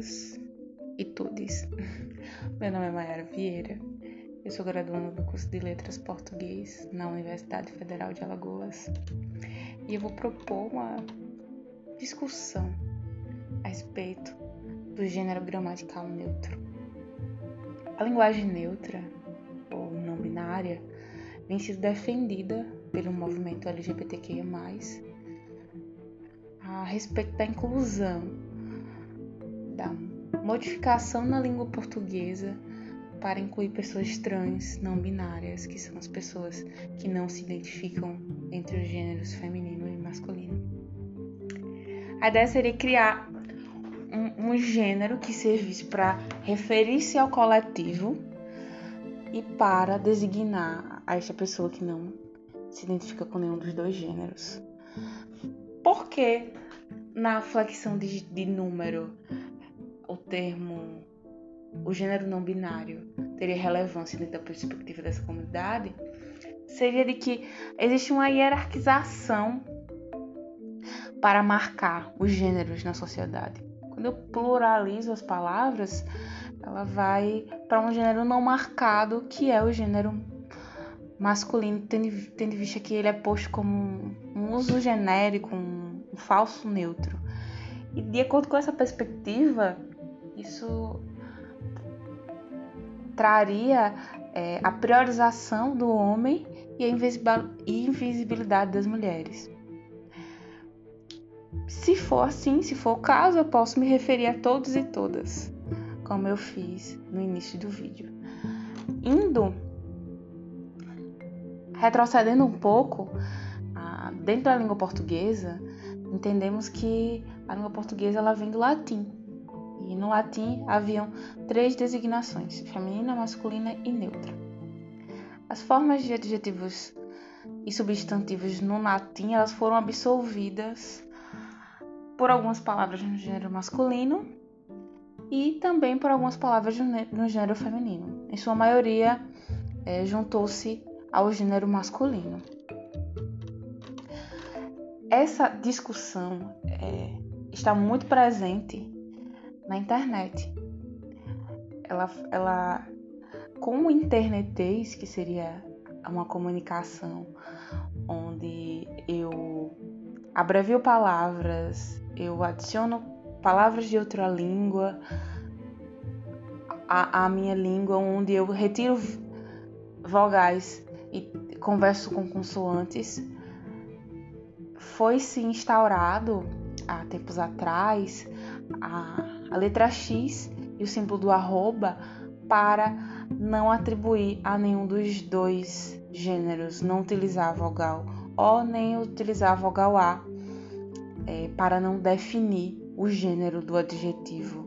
todas e todes. Meu nome é Mayara Vieira. Eu sou graduanda do curso de Letras Português na Universidade Federal de Alagoas. E eu vou propor uma discussão a respeito do gênero gramatical neutro. A linguagem neutra, ou não binária, vem sido defendida pelo movimento LGBTQIA+, a respeito da inclusão, modificação na língua portuguesa para incluir pessoas trans, não binárias, que são as pessoas que não se identificam entre os gêneros feminino e masculino. A ideia seria criar um, um gênero que servisse para referir-se ao coletivo e para designar a esta pessoa que não se identifica com nenhum dos dois gêneros. Por que na flexão de, de número o termo, o gênero não binário teria relevância dentro da perspectiva dessa comunidade, seria de que existe uma hierarquização para marcar os gêneros na sociedade. Quando eu pluralizo as palavras, ela vai para um gênero não marcado, que é o gênero masculino, tendo, tendo vista que ele é posto como um uso genérico, um, um falso neutro. E de acordo com essa perspectiva, isso traria é, a priorização do homem e a invisibilidade das mulheres. Se for assim, se for o caso, eu posso me referir a todos e todas, como eu fiz no início do vídeo. Indo, retrocedendo um pouco, dentro da língua portuguesa, entendemos que a língua portuguesa ela vem do latim. E no latim haviam três designações: feminina, masculina e neutra. As formas de adjetivos e substantivos no latim elas foram absolvidas por algumas palavras no gênero masculino e também por algumas palavras no gênero feminino. Em sua maioria, é, juntou-se ao gênero masculino. Essa discussão é, está muito presente na internet. Ela, ela com o internetês, que seria uma comunicação onde eu abrevio palavras, eu adiciono palavras de outra língua à, à minha língua, onde eu retiro vogais e converso com consoantes, foi se instaurado há tempos atrás a, a letra X e o símbolo do arroba para não atribuir a nenhum dos dois gêneros, não utilizar a vogal O nem utilizar a vogal A é, para não definir o gênero do adjetivo.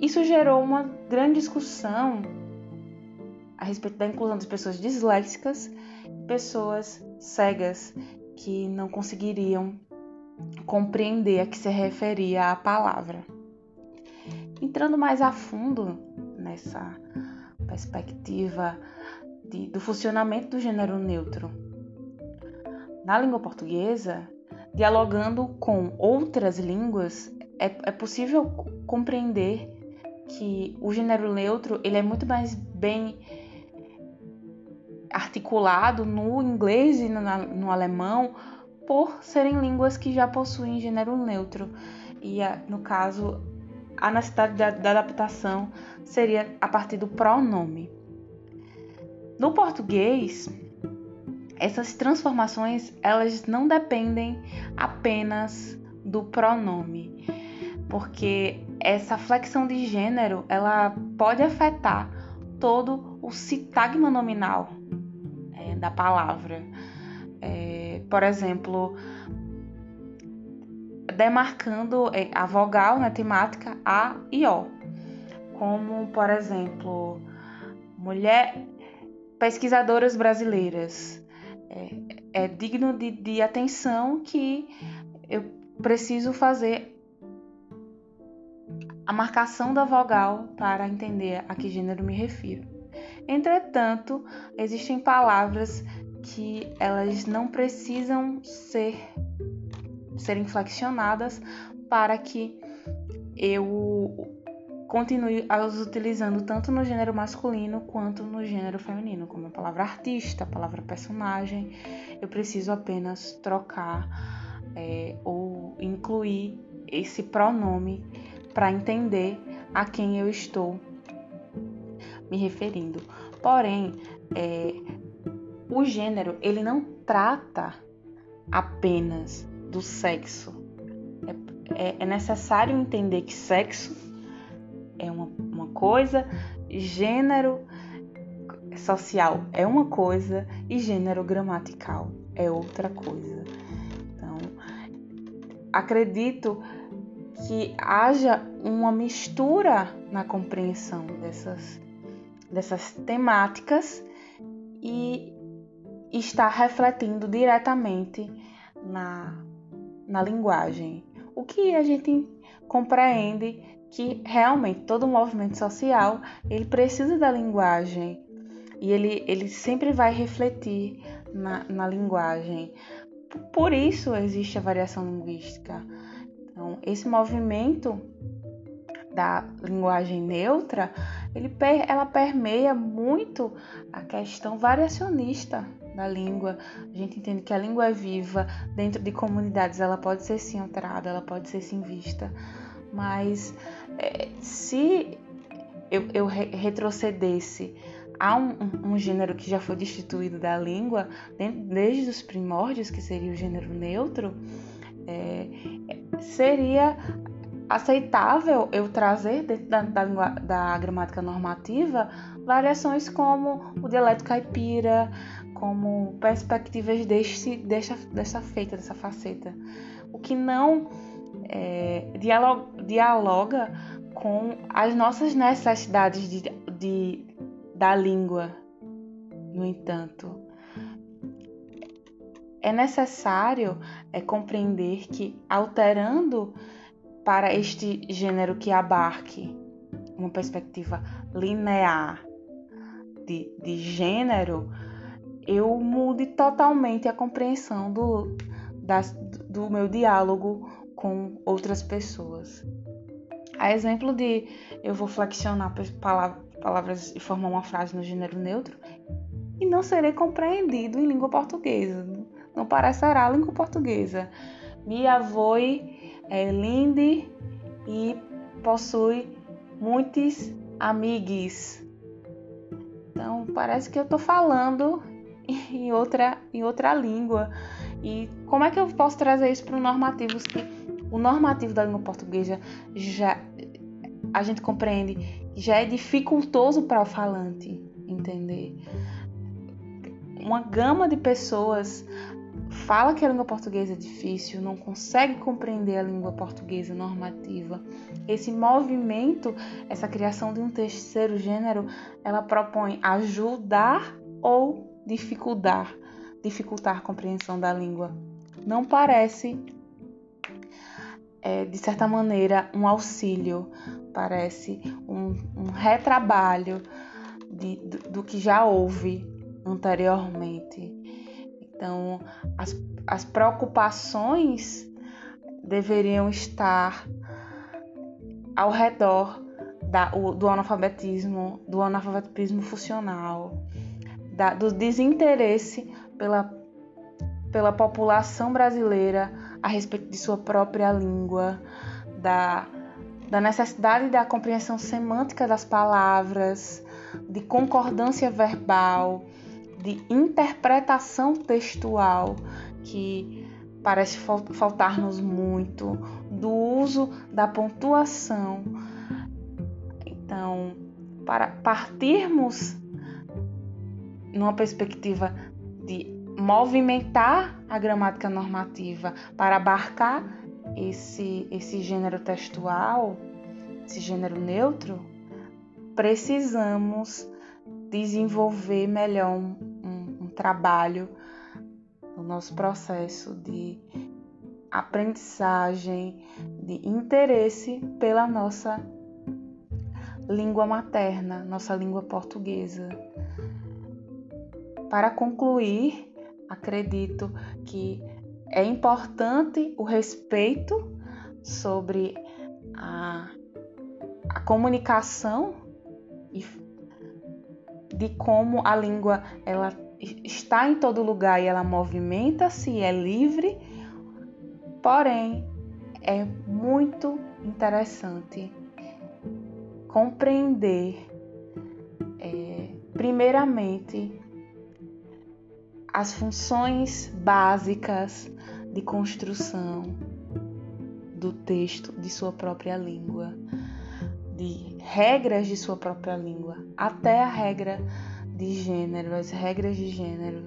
Isso gerou uma grande discussão a respeito da inclusão das pessoas disléxicas pessoas cegas que não conseguiriam compreender a que se referia a palavra. Entrando mais a fundo nessa perspectiva de, do funcionamento do gênero neutro, na língua portuguesa, dialogando com outras línguas, é, é possível compreender que o gênero neutro ele é muito mais bem articulado no inglês e no, no alemão por serem línguas que já possuem gênero neutro. E no caso, a necessidade da, da adaptação seria a partir do pronome. No português, essas transformações elas não dependem apenas do pronome, porque essa flexão de gênero ela pode afetar todo o sintagma nominal é, da palavra. É, por exemplo, demarcando é, a vogal na temática A e O, como por exemplo, mulher pesquisadoras brasileiras. É, é digno de, de atenção que eu preciso fazer a marcação da vogal para entender a que gênero me refiro. Entretanto, existem palavras que elas não precisam ser serem flexionadas para que eu continue as utilizando tanto no gênero masculino quanto no gênero feminino, como a palavra artista, a palavra personagem. Eu preciso apenas trocar é, ou incluir esse pronome para entender a quem eu estou me referindo. Porém, é, o gênero ele não trata apenas do sexo. É, é, é necessário entender que sexo é uma, uma coisa, gênero social é uma coisa e gênero gramatical é outra coisa. Então, acredito que haja uma mistura na compreensão dessas, dessas temáticas e está refletindo diretamente na, na linguagem. O que a gente compreende que realmente todo movimento social ele precisa da linguagem e ele, ele sempre vai refletir na, na linguagem. Por isso existe a variação linguística. Então, esse movimento da linguagem neutra, ele, ela permeia muito a questão variacionista da língua. A gente entende que a língua é viva, dentro de comunidades ela pode ser sim alterada, ela pode ser sim vista, mas é, se eu, eu retrocedesse a um, um, um, gênero que já foi destituído da língua desde os primórdios, que seria o gênero neutro, é, seria aceitável eu trazer dentro da, da, da, gramática normativa variações como o dialeto caipira, como perspectivas deste, desta, dessa feita, dessa faceta. O que não é, dialoga, dialoga com as nossas necessidades de, de, da língua. No entanto, é necessário é, compreender que, alterando para este gênero que abarque uma perspectiva linear de, de gênero, eu mude totalmente a compreensão do, do meu diálogo com outras pessoas. A exemplo de eu vou flexionar palavras e formar uma frase no gênero neutro e não serei compreendido em língua portuguesa. Não parecerá língua portuguesa. Minha avó é linda e possui muitos amigos. Parece que eu estou falando em outra, em outra língua. E como é que eu posso trazer isso para o normativo? o normativo da língua portuguesa já a gente compreende já é dificultoso para o falante entender. Uma gama de pessoas fala que a língua portuguesa é difícil, não consegue compreender a língua portuguesa normativa. Esse movimento, essa criação de um terceiro gênero, ela propõe ajudar ou dificultar, dificultar a compreensão da língua. Não parece é, de certa maneira, um auxílio, parece um, um retrabalho de, do, do, que já houve anteriormente. Então, as, as preocupações deveriam estar ao redor da, o, do analfabetismo, do analfabetismo funcional, da, do desinteresse pela, pela população brasileira a respeito de sua própria língua, da, da necessidade da compreensão semântica das palavras, de concordância verbal, de interpretação textual, que parece faltar-nos muito, do uso da pontuação. Então, para partirmos numa perspectiva de movimentar a gramática normativa para abarcar esse, esse gênero textual, esse gênero neutro, precisamos desenvolver melhor trabalho no nosso processo de aprendizagem, de interesse pela nossa língua materna, nossa língua portuguesa. Para concluir, acredito que é importante o respeito sobre a, a comunicação e de como a língua ela está em todo lugar e ela movimenta-se, é livre, porém é muito interessante compreender, é, primeiramente, as funções básicas de construção do texto de sua própria língua, de regras de sua própria língua, até a regra de gênero, as regras de gênero,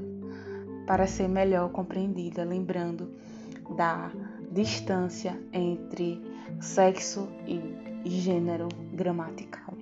para ser melhor compreendida, lembrando da distância entre sexo e gênero gramatical.